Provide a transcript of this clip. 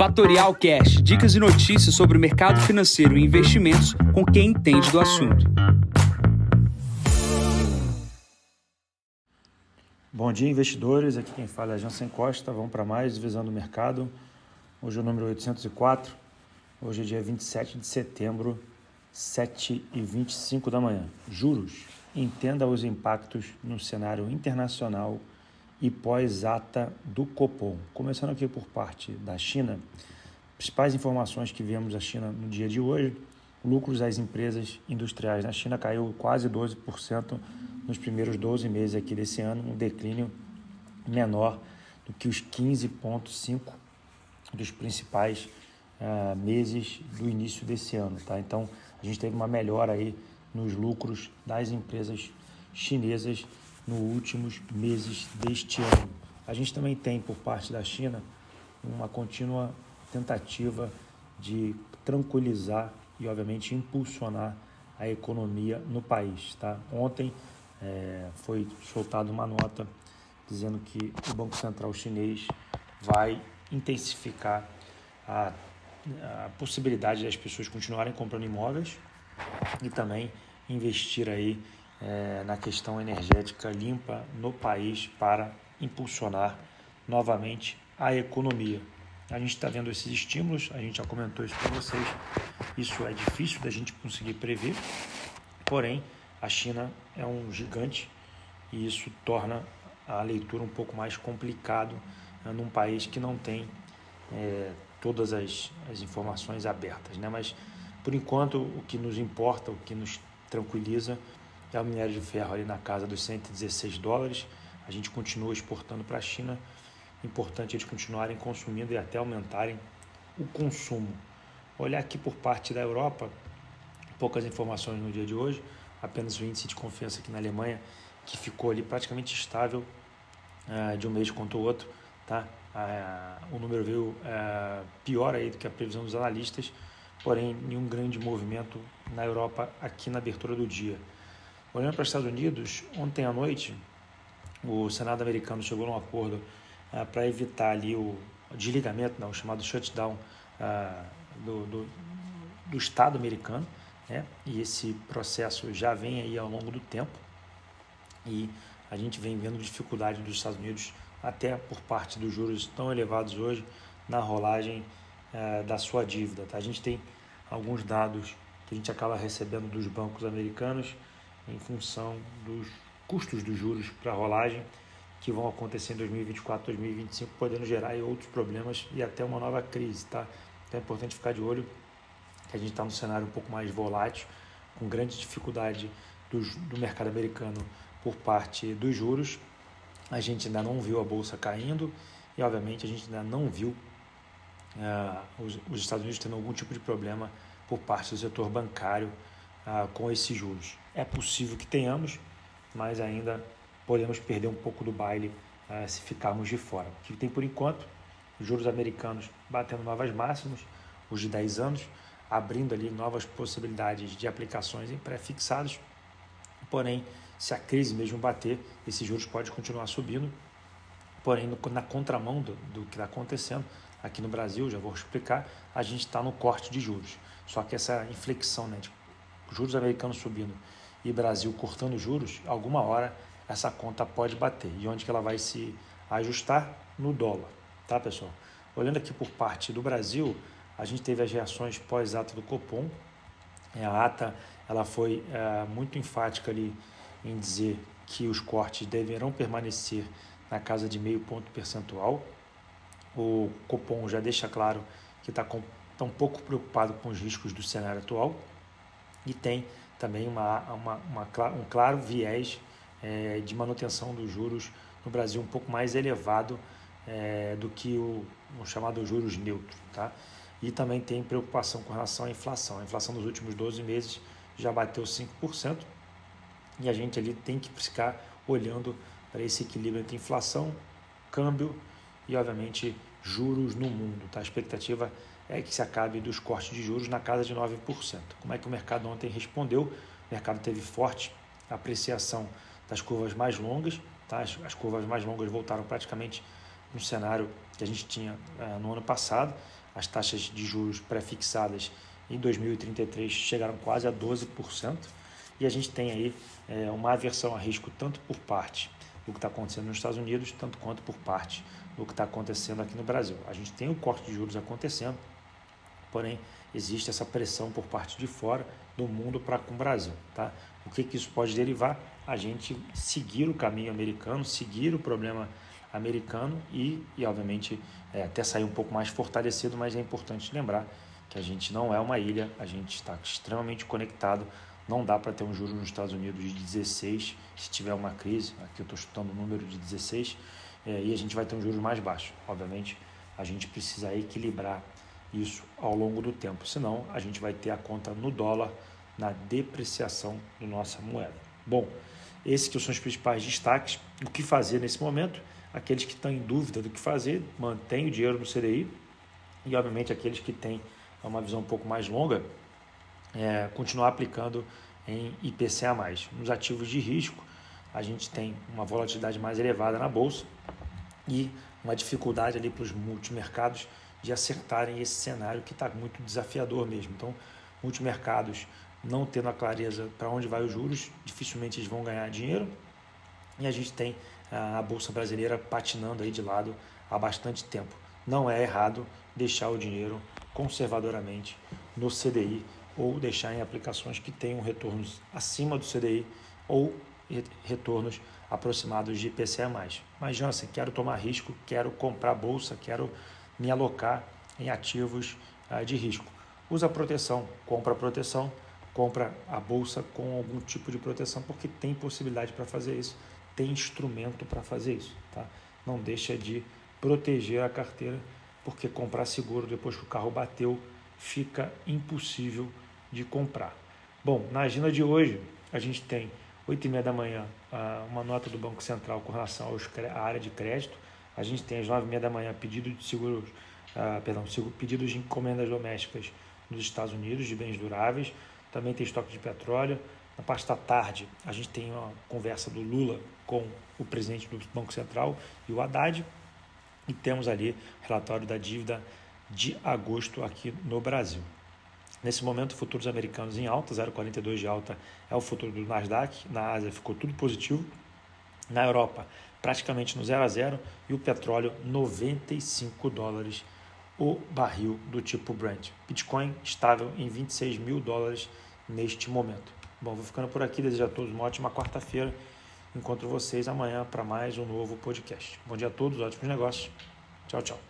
Fatorial Cash, dicas e notícias sobre o mercado financeiro e investimentos com quem entende do assunto. Bom dia, investidores. Aqui quem fala é Jansen Costa. Vamos para mais Visão do Mercado. Hoje é o número 804. Hoje é dia 27 de setembro, 7h25 da manhã. Juros. Entenda os impactos no cenário internacional e pós-ata do Copom. Começando aqui por parte da China, principais informações que vemos da China no dia de hoje, lucros das empresas industriais na China caiu quase 12% nos primeiros 12 meses aqui desse ano, um declínio menor do que os 15,5% dos principais uh, meses do início desse ano. Tá? Então, a gente teve uma melhora aí nos lucros das empresas chinesas nos últimos meses deste ano. A gente também tem, por parte da China, uma contínua tentativa de tranquilizar e, obviamente, impulsionar a economia no país. Tá? Ontem é, foi soltada uma nota dizendo que o Banco Central chinês vai intensificar a, a possibilidade das pessoas continuarem comprando imóveis e também investir aí é, na questão energética limpa no país para impulsionar novamente a economia. A gente está vendo esses estímulos, a gente já comentou isso para vocês. Isso é difícil da gente conseguir prever, porém a China é um gigante e isso torna a leitura um pouco mais complicado né, num país que não tem é, todas as, as informações abertas. Né? Mas, por enquanto, o que nos importa, o que nos tranquiliza é o minério de ferro ali na casa dos 116 dólares. A gente continua exportando para a China. Importante eles continuarem consumindo e até aumentarem o consumo. Olhar aqui por parte da Europa, poucas informações no dia de hoje, apenas o índice de confiança aqui na Alemanha, que ficou ali praticamente estável uh, de um mês contra o outro. Tá? Uh, o número veio uh, pior aí do que a previsão dos analistas, porém nenhum grande movimento na Europa aqui na abertura do dia. Olhando para os Estados Unidos, ontem à noite, o Senado americano chegou a um acordo uh, para evitar ali o desligamento, não, o chamado shutdown uh, do, do, do, Estado americano, né? e esse processo já vem aí ao longo do tempo, e a gente vem vendo dificuldade dos Estados Unidos, até por parte dos juros tão elevados hoje, na rolagem uh, da sua dívida. Tá? A gente tem alguns dados que a gente acaba recebendo dos bancos americanos, em função dos custos dos juros para rolagem que vão acontecer em 2024, 2025, podendo gerar outros problemas e até uma nova crise, tá? Então é importante ficar de olho que a gente está num cenário um pouco mais volátil, com grande dificuldade do, do mercado americano por parte dos juros. A gente ainda não viu a bolsa caindo e, obviamente, a gente ainda não viu uh, os, os Estados Unidos tendo algum tipo de problema por parte do setor bancário ah, com esses juros. É possível que tenhamos, mas ainda podemos perder um pouco do baile ah, se ficarmos de fora. O que tem por enquanto, os juros americanos batendo novas máximas, os de 10 anos, abrindo ali novas possibilidades de aplicações em pré-fixados. Porém, se a crise mesmo bater, esses juros podem continuar subindo. Porém, na contramão do, do que está acontecendo aqui no Brasil, já vou explicar, a gente está no corte de juros. Só que essa inflexão né, de juros americanos subindo e Brasil cortando juros, alguma hora essa conta pode bater. E onde que ela vai se ajustar? No dólar, tá pessoal? Olhando aqui por parte do Brasil, a gente teve as reações pós-ata do Copom. É, a ata ela foi é, muito enfática ali em dizer que os cortes deverão permanecer na casa de meio ponto percentual. O Copom já deixa claro que está tá um pouco preocupado com os riscos do cenário atual e tem também uma, uma, uma um claro viés é, de manutenção dos juros no Brasil um pouco mais elevado é, do que o, o, chamado juros neutro. Tá? E também tem preocupação com relação à inflação. A inflação dos últimos 12 meses já bateu 5% e a gente ali tem que ficar olhando para esse equilíbrio entre inflação, câmbio e, obviamente, juros no mundo. Tá? A expectativa é que se acabe dos cortes de juros na casa de 9%. Como é que o mercado ontem respondeu? O mercado teve forte apreciação das curvas mais longas, tá? as, as curvas mais longas voltaram praticamente no cenário que a gente tinha uh, no ano passado. as taxas de juros pré-fixadas em 2033 chegaram quase a 12%, e a gente tem aí é, uma aversão a risco tanto por parte do que está acontecendo nos Estados Unidos, tanto quanto por parte do que está acontecendo aqui no Brasil. A gente tem o corte de juros acontecendo, porém existe essa pressão por parte de fora do mundo para com o Brasil. Tá? O que, que isso pode derivar? A gente seguir o caminho americano, seguir o problema americano e, e obviamente, é, até sair um pouco mais fortalecido, mas é importante lembrar que a gente não é uma ilha, a gente está extremamente conectado. Não dá para ter um juro nos Estados Unidos de 16 se tiver uma crise. Aqui eu estou chutando o número de 16 é, e a gente vai ter um juros mais baixo. Obviamente, a gente precisa equilibrar isso ao longo do tempo, senão a gente vai ter a conta no dólar na depreciação da nossa moeda. Bom, esses que são os principais destaques. O que fazer nesse momento? Aqueles que estão em dúvida do que fazer, mantém o dinheiro no CDI e, obviamente, aqueles que têm uma visão um pouco mais longa, é, continuar aplicando em IPCA+. Nos ativos de risco, a gente tem uma volatilidade mais elevada na bolsa e uma dificuldade ali para os multimercados de acertarem esse cenário que está muito desafiador mesmo. Então, multimercados não tendo a clareza para onde vai os juros, dificilmente eles vão ganhar dinheiro. E a gente tem a bolsa brasileira patinando aí de lado há bastante tempo. Não é errado deixar o dinheiro conservadoramente no CDI ou deixar em aplicações que tenham retornos acima do CDI ou retornos aproximados de IPCA+. Mas, Jansen, quero tomar risco, quero comprar bolsa, quero me alocar em ativos ah, de risco. Usa proteção, compra proteção, compra a bolsa com algum tipo de proteção, porque tem possibilidade para fazer isso, tem instrumento para fazer isso. Tá? Não deixa de proteger a carteira, porque comprar seguro depois que o carro bateu fica impossível de comprar. Bom, na agenda de hoje, a gente tem 8 e meia da manhã uma nota do Banco Central com relação à área de crédito. A gente tem às 9 e meia da manhã pedido de seguros, uh, perdão, pedidos de encomendas domésticas nos Estados Unidos de bens duráveis também tem estoque de petróleo. Na parte da tarde, a gente tem uma conversa do Lula com o presidente do Banco Central e o Haddad. E temos ali relatório da dívida de agosto aqui no Brasil. Nesse momento, futuros americanos em alta, 0,42 de alta é o futuro do Nasdaq. Na Ásia ficou tudo positivo. Na Europa, praticamente no 0 a 0 e o petróleo 95 dólares o barril do tipo Brent. Bitcoin estável em 26 mil dólares neste momento. Bom, vou ficando por aqui. Desejo a todos uma ótima quarta-feira. Encontro vocês amanhã para mais um novo podcast. Bom dia a todos, ótimos negócios. Tchau, tchau.